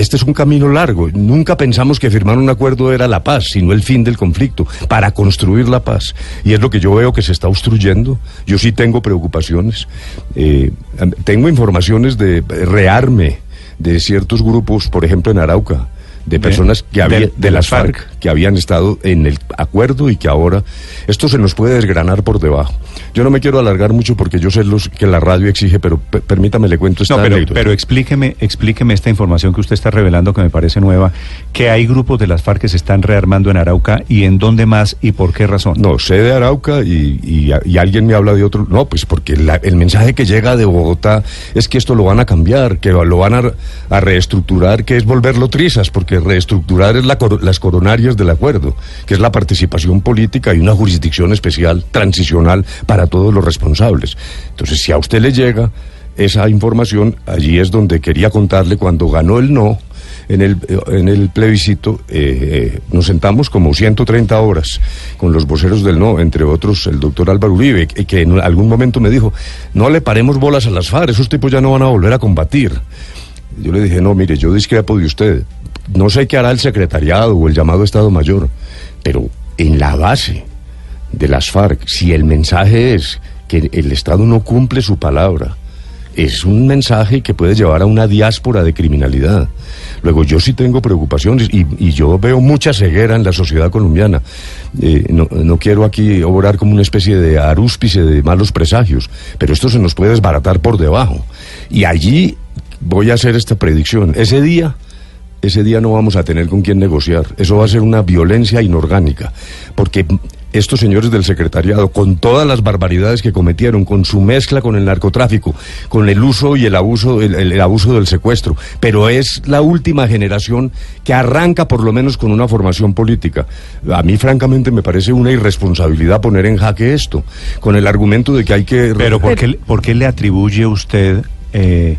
este es un camino largo. Nunca pensamos que firmar un acuerdo era la paz, sino el fin del conflicto, para construir la paz. Y es lo que yo veo que se está obstruyendo. Yo sí tengo preocupaciones. Eh, tengo informaciones de rearme de ciertos grupos, por ejemplo en Arauca, de personas que había, de, las FARC, que habían estado en el acuerdo y que ahora esto se nos puede desgranar por debajo. Yo no me quiero alargar mucho porque yo sé los que la radio exige, pero permítame le cuento esta no, pero, pero explíqueme, explíqueme esta información que usted está revelando que me parece nueva, que hay grupos de las FARC que se están rearmando en Arauca y en dónde más y por qué razón. No, sé de Arauca y, y, alguien me habla de otro. No, pues porque el mensaje que llega de Bogotá es que esto lo van a cambiar, que lo van a, a reestructurar, que es volverlo trizas, porque reestructurar es las coronarias del acuerdo, que es la participación política y una jurisdicción especial, transicional para todos los responsables. Entonces, si a usted le llega esa información, allí es donde quería contarle cuando ganó el no. En el, en el plebiscito eh, eh, nos sentamos como 130 horas con los voceros del no, entre otros el doctor Álvaro Uribe, que en algún momento me dijo, no le paremos bolas a las FARC, esos tipos ya no van a volver a combatir. Yo le dije, no, mire, yo discrepo de usted. No sé qué hará el secretariado o el llamado Estado Mayor, pero en la base de las FARC, si el mensaje es que el Estado no cumple su palabra, es un mensaje que puede llevar a una diáspora de criminalidad. Luego, yo sí tengo preocupaciones y, yo veo mucha ceguera en la sociedad colombiana. Eh, no, no, quiero aquí obrar como una especie de arúspice de malos presagios, pero esto se nos puede desbaratar por debajo. Y allí voy a hacer esta predicción. Ese día ese día no vamos a tener con quién negociar. Eso va a ser una violencia inorgánica, porque estos señores del secretariado, con todas las barbaridades que cometieron, con su mezcla con el narcotráfico, con el uso y el abuso, el, abuso del secuestro, pero es la última generación que arranca por lo menos con una formación política. A mí, francamente, me parece una irresponsabilidad poner en jaque esto, con el argumento de que hay que... Pero ¿por qué, ¿por qué le atribuye usted... Eh,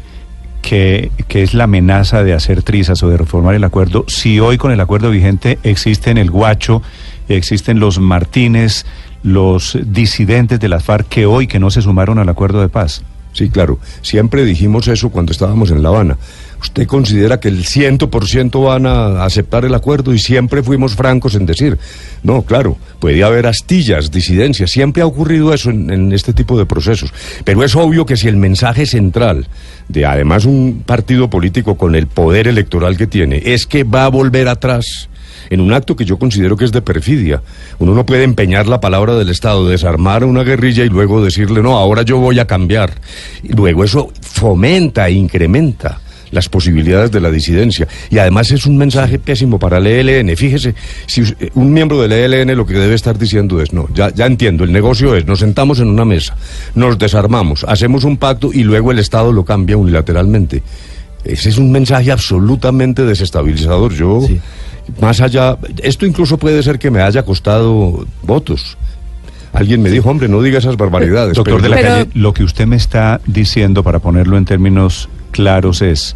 que, es la amenaza de hacer trizas o de reformar el acuerdo, si hoy con el acuerdo vigente existen el Guacho, existen los Martínez, los disidentes de las FARC que hoy que no se sumaron al acuerdo de paz? Sí, claro. Siempre dijimos eso cuando estábamos en La Habana. ¿Usted considera que el ciento por ciento van a aceptar el acuerdo? Y siempre fuimos francos en decir, no, claro, puede haber astillas, disidencias, siempre ha ocurrido eso en, en, este tipo de procesos. Pero es obvio que si el mensaje central de además un partido político con el poder electoral que tiene es que va a volver atrás, en un acto que yo considero que es de perfidia. Uno no puede empeñar la palabra del Estado, desarmar una guerrilla y luego decirle, no, ahora yo voy a cambiar. Y luego eso fomenta e incrementa las posibilidades de la disidencia. Y además es un mensaje pésimo para el ELN. Fíjese, si un miembro del ELN lo que debe estar diciendo es, no, ya, ya entiendo, el negocio es, nos sentamos en una mesa, nos desarmamos, hacemos un pacto y luego el Estado lo cambia unilateralmente. Ese es un mensaje absolutamente desestabilizador. Yo más allá, esto incluso puede ser que me haya costado votos. Alguien me dijo, hombre, no diga esas barbaridades. Doctor de la calle, lo que usted me está diciendo, para ponerlo en términos claros, es,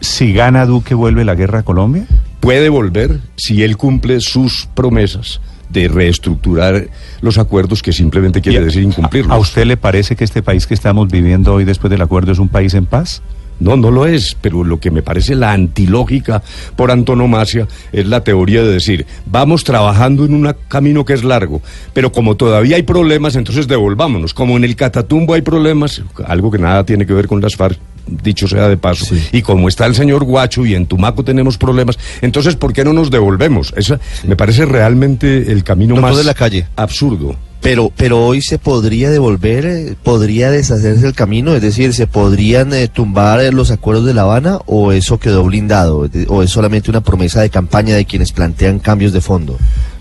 si gana Duque, ¿vuelve la guerra a Colombia? Puede volver si él cumple sus promesas de reestructurar los acuerdos que simplemente quiere decir incumplirlos. ¿A usted le parece que este país que estamos viviendo hoy después del acuerdo es un país en paz? No, no lo es, pero lo que me parece la antilógica por antonomasia es la teoría de decir, vamos trabajando en un camino que es largo, pero como todavía hay problemas, entonces devolvámonos. Como en el Catatumbo hay problemas, algo que nada tiene que ver con las FARC, dicho sea de paso, y como está el señor Guacho y en Tumaco tenemos problemas, entonces ¿por qué no nos devolvemos? Esa me parece realmente el camino más de la calle. absurdo. Pero, pero hoy se podría devolver, eh, podría deshacerse el camino, es decir, se podrían eh, tumbar eh, los acuerdos de La Habana o eso quedó blindado, o es solamente una promesa de campaña de quienes plantean cambios de fondo.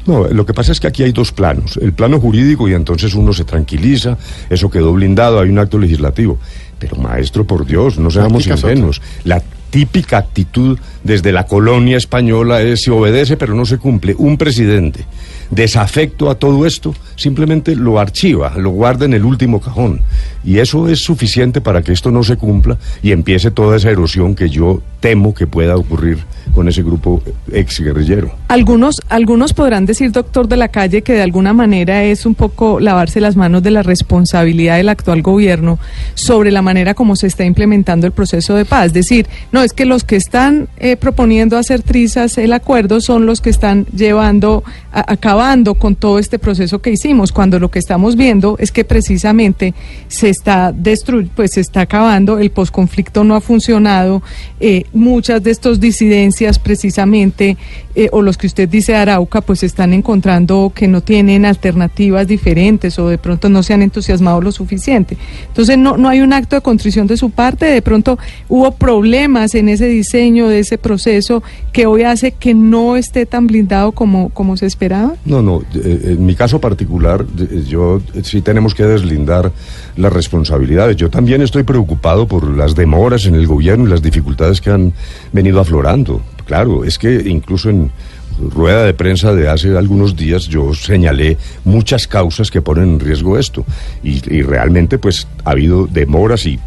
No, lo que pasa es que aquí hay dos planos, el plano jurídico y entonces uno se tranquiliza, eso quedó blindado, hay un acto legislativo. Pero maestro, por Dios, no seamos ingenuos. La típica actitud desde la colonia española es se obedece pero no se cumple. Un presidente desafecto a todo esto, simplemente lo archiva, lo guarda en el último cajón. Y eso es suficiente para que esto no se cumpla y empiece toda esa erosión que yo temo que pueda ocurrir con ese grupo ex guerrillero. Algunos, algunos podrán decir, doctor de la calle, que de alguna manera es un poco lavarse las manos de la responsabilidad del actual gobierno sobre la manera como se está implementando el proceso de paz. Es decir, no, es que los que están eh, proponiendo hacer trizas el acuerdo son los que están llevando, acabando con todo este proceso que hicimos, cuando lo que estamos viendo es que precisamente se está destruyendo, pues se está acabando, el posconflicto no ha funcionado, eh, muchas de estas disidencias precisamente, eh, o los que usted dice Arauca, pues están encontrando que no tienen alternativas diferentes o de pronto no se han entusiasmado lo suficiente. Entonces no, no hay un acto de contrición de su parte, de pronto hubo problemas en ese diseño de ese proceso que hoy hace que no esté tan blindado como, como se esperaba. No, no, eh, en mi caso particular, yo sí tenemos que deslindar las responsabilidades. Yo también estoy preocupado por las demoras en el gobierno y las dificultades que han venido aflorando. Claro, es que incluso en rueda de prensa de hace algunos días yo señalé muchas causas que ponen en riesgo esto y, realmente pues ha habido demoras y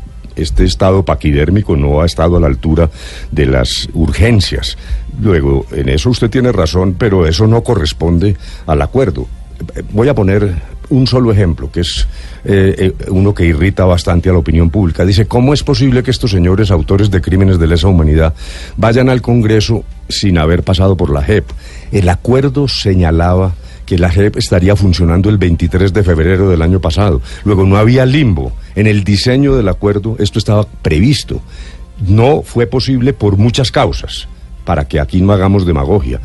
este estado paquidérmico no ha estado a la altura de las urgencias. Luego, en eso usted tiene razón, pero eso no corresponde al acuerdo. Voy a poner un solo ejemplo, que es eh, eh, uno que irrita bastante a la opinión pública. Dice, ¿cómo es posible que estos señores autores de crímenes de lesa humanidad vayan al Congreso sin haber pasado por la JEP? El acuerdo señalaba que la JEP estaría funcionando el 23 de febrero del año pasado. Luego no había limbo. En el diseño del acuerdo esto estaba previsto. No fue posible por muchas causas, para que aquí no hagamos demagogia.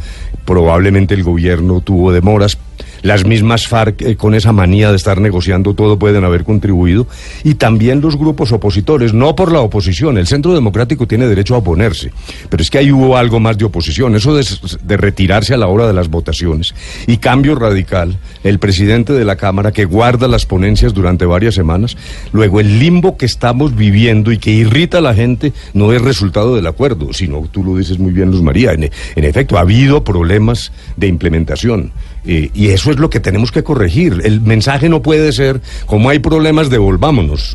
Probablemente el gobierno tuvo demoras, las mismas FARC eh, con esa manía de estar negociando todo pueden haber contribuido y también los grupos opositores, no por la oposición, el Centro Democrático tiene derecho a oponerse, pero es que ahí hubo algo más de oposición, eso de, retirarse a la hora de las votaciones y cambio radical, el presidente de la Cámara que guarda las ponencias durante varias semanas, luego el limbo que estamos viviendo y que irrita a la gente no es resultado del acuerdo, sino tú lo dices muy bien Luz María, en, efecto ha habido problemas de implementación. Eh, y eso es lo que tenemos que corregir. El mensaje no puede ser, como hay problemas, devolvámonos.